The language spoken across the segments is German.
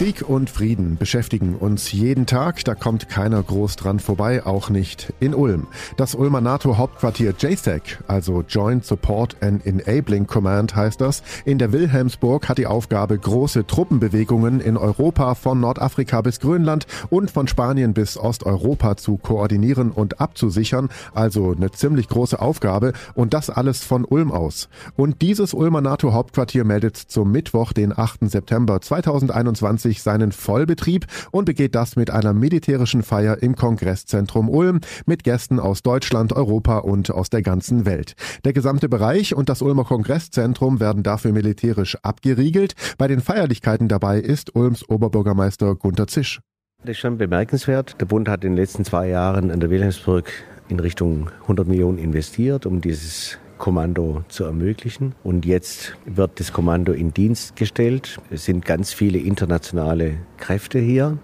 Krieg und Frieden beschäftigen uns jeden Tag, da kommt keiner groß dran vorbei, auch nicht in Ulm. Das Ulmer NATO-Hauptquartier JSAC, also Joint Support and Enabling Command heißt das, in der Wilhelmsburg hat die Aufgabe, große Truppenbewegungen in Europa von Nordafrika bis Grönland und von Spanien bis Osteuropa zu koordinieren und abzusichern, also eine ziemlich große Aufgabe und das alles von Ulm aus. Und dieses Ulmer NATO-Hauptquartier meldet zum Mittwoch, den 8. September 2021 2020 seinen Vollbetrieb und begeht das mit einer militärischen Feier im Kongresszentrum Ulm mit Gästen aus Deutschland, Europa und aus der ganzen Welt. Der gesamte Bereich und das Ulmer Kongresszentrum werden dafür militärisch abgeriegelt. Bei den Feierlichkeiten dabei ist Ulms Oberbürgermeister Gunter Zisch. Das ist schon bemerkenswert. Der Bund hat in den letzten zwei Jahren an der Wilhelmsburg in Richtung 100 Millionen investiert, um dieses Kommando zu ermöglichen. Und jetzt wird das Kommando in Dienst gestellt. Es sind ganz viele internationale Kräfte hier.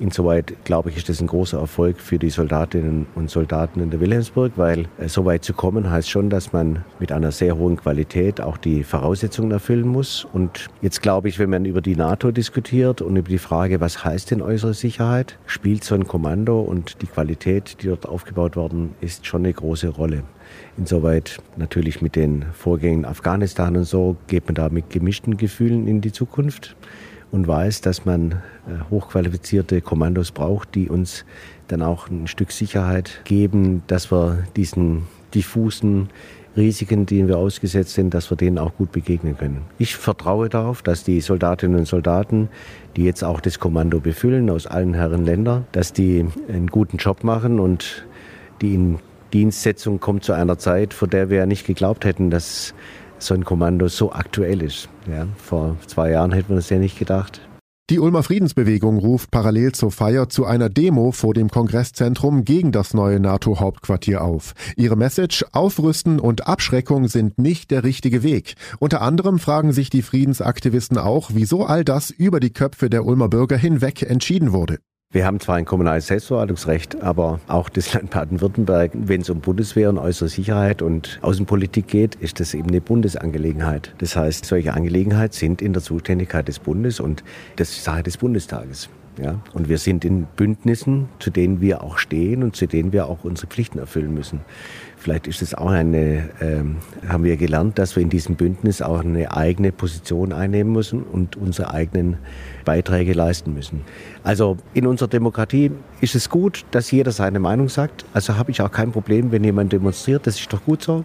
Insoweit, glaube ich, ist das ein großer Erfolg für die Soldatinnen und Soldaten in der Wilhelmsburg, weil äh, so weit zu kommen heißt schon, dass man mit einer sehr hohen Qualität auch die Voraussetzungen erfüllen muss. Und jetzt glaube ich, wenn man über die NATO diskutiert und über die Frage, was heißt denn äußere Sicherheit, spielt so ein Kommando und die Qualität, die dort aufgebaut worden ist, schon eine große Rolle. Insoweit natürlich mit den Vorgängen in Afghanistan und so geht man da mit gemischten Gefühlen in die Zukunft und weiß, dass man äh, hochqualifizierte Kommandos braucht, die uns dann auch ein Stück Sicherheit geben, dass wir diesen diffusen Risiken, denen wir ausgesetzt sind, dass wir denen auch gut begegnen können. Ich vertraue darauf, dass die Soldatinnen und Soldaten, die jetzt auch das Kommando befüllen aus allen Herren Länder, dass die einen guten Job machen und die in Dienstsetzung kommt zu einer Zeit, vor der wir ja nicht geglaubt hätten, dass so ein Kommando so aktuell ist. Ja, vor zwei Jahren hätten wir das ja nicht gedacht. Die Ulmer Friedensbewegung ruft parallel zur Feier zu einer Demo vor dem Kongresszentrum gegen das neue NATO-Hauptquartier auf. Ihre Message Aufrüsten und Abschreckung sind nicht der richtige Weg. Unter anderem fragen sich die Friedensaktivisten auch, wieso all das über die Köpfe der Ulmer Bürger hinweg entschieden wurde. Wir haben zwar ein kommunales Selbstverwaltungsrecht, aber auch das Land Baden-Württemberg, wenn es um Bundeswehr und äußere Sicherheit und Außenpolitik geht, ist das eben eine Bundesangelegenheit. Das heißt, solche Angelegenheiten sind in der Zuständigkeit des Bundes und das ist Sache des Bundestages. Ja? Und wir sind in Bündnissen, zu denen wir auch stehen und zu denen wir auch unsere Pflichten erfüllen müssen. Vielleicht ist es auch eine, ähm, haben wir gelernt, dass wir in diesem Bündnis auch eine eigene Position einnehmen müssen und unsere eigenen Beiträge leisten müssen. Also in unserer Demokratie ist es gut, dass jeder seine Meinung sagt. Also habe ich auch kein Problem, wenn jemand demonstriert. Das ist doch gut so.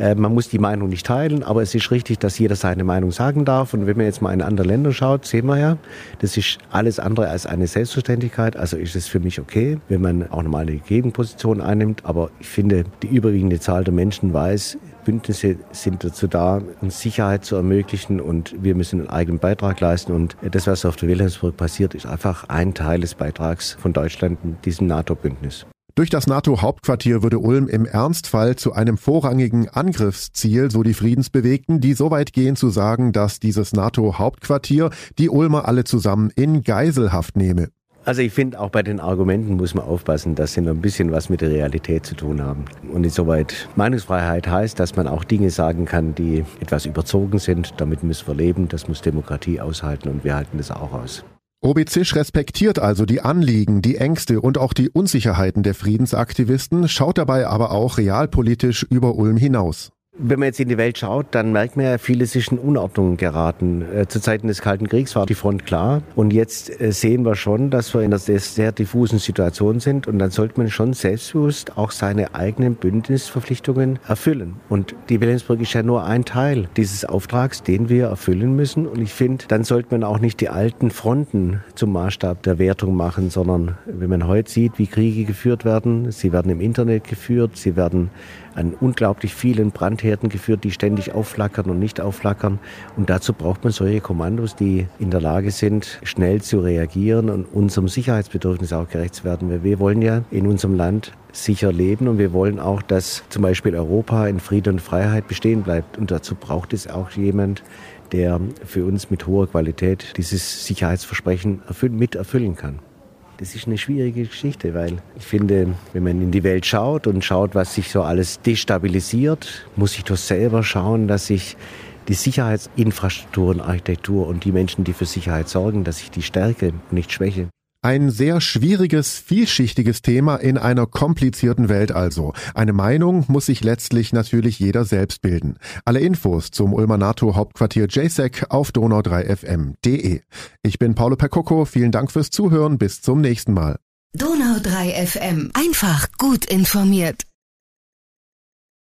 Äh, man muss die Meinung nicht teilen, aber es ist richtig, dass jeder seine Meinung sagen darf. Und wenn man jetzt mal in andere Länder schaut, sehen wir ja, das ist alles andere als eine Selbstverständlichkeit. Also ist es für mich okay, wenn man auch nochmal eine Gegenposition einnimmt. Aber ich finde, die überwiegende Zahl der Menschen weiß, Bündnisse sind dazu da, uns Sicherheit zu ermöglichen und wir müssen einen eigenen Beitrag leisten. Und das, was auf der Wilhelmsburg passiert, ist einfach ein Teil des Beitrags von Deutschland in diesem NATO-Bündnis. Durch das NATO-Hauptquartier würde Ulm im Ernstfall zu einem vorrangigen Angriffsziel, so die Friedensbewegten, die so weit gehen zu sagen, dass dieses NATO-Hauptquartier die Ulmer alle zusammen in Geiselhaft nehme. Also ich finde, auch bei den Argumenten muss man aufpassen, dass sie noch ein bisschen was mit der Realität zu tun haben. Und insoweit Meinungsfreiheit heißt, dass man auch Dinge sagen kann, die etwas überzogen sind. Damit müssen wir leben, das muss Demokratie aushalten und wir halten das auch aus. Obizisch respektiert also die Anliegen, die Ängste und auch die Unsicherheiten der Friedensaktivisten, schaut dabei aber auch realpolitisch über Ulm hinaus. Wenn man jetzt in die Welt schaut, dann merkt man ja, vieles ist in Unordnung geraten. Äh, zu Zeiten des Kalten Kriegs war die Front klar. Und jetzt äh, sehen wir schon, dass wir in einer sehr, diffusen Situation sind. Und dann sollte man schon selbstbewusst auch seine eigenen Bündnisverpflichtungen erfüllen. Und die Wilhelmsburg ist ja nur ein Teil dieses Auftrags, den wir erfüllen müssen. Und ich finde, dann sollte man auch nicht die alten Fronten zum Maßstab der Wertung machen, sondern wenn man heute sieht, wie Kriege geführt werden, sie werden im Internet geführt, sie werden an unglaublich vielen Brandherden geführt, die ständig aufflackern und nicht aufflackern. Und dazu braucht man solche Kommandos, die in der Lage sind, schnell zu reagieren und unserem Sicherheitsbedürfnis auch gerecht zu werden. Weil wir wollen ja in unserem Land sicher leben und wir wollen auch, dass zum Beispiel Europa in Frieden und Freiheit bestehen bleibt. Und dazu braucht es auch jemand, der für uns mit hoher Qualität dieses Sicherheitsversprechen erfüllen, mit erfüllen kann. Das ist eine schwierige Geschichte, weil ich finde, wenn man in die Welt schaut und schaut, was sich so alles destabilisiert, muss ich doch selber schauen, dass ich die Sicherheitsinfrastruktur und Architektur und die Menschen, die für Sicherheit sorgen, dass ich die stärke und nicht schwäche. Ein sehr schwieriges, vielschichtiges Thema in einer komplizierten Welt also. Eine Meinung muss sich letztlich natürlich jeder selbst bilden. Alle Infos zum Ulmer NATO Hauptquartier JSEC auf donau3fm.de. Ich bin Paolo Percocco, vielen Dank fürs Zuhören, bis zum nächsten Mal. Donau3 FM, einfach gut informiert.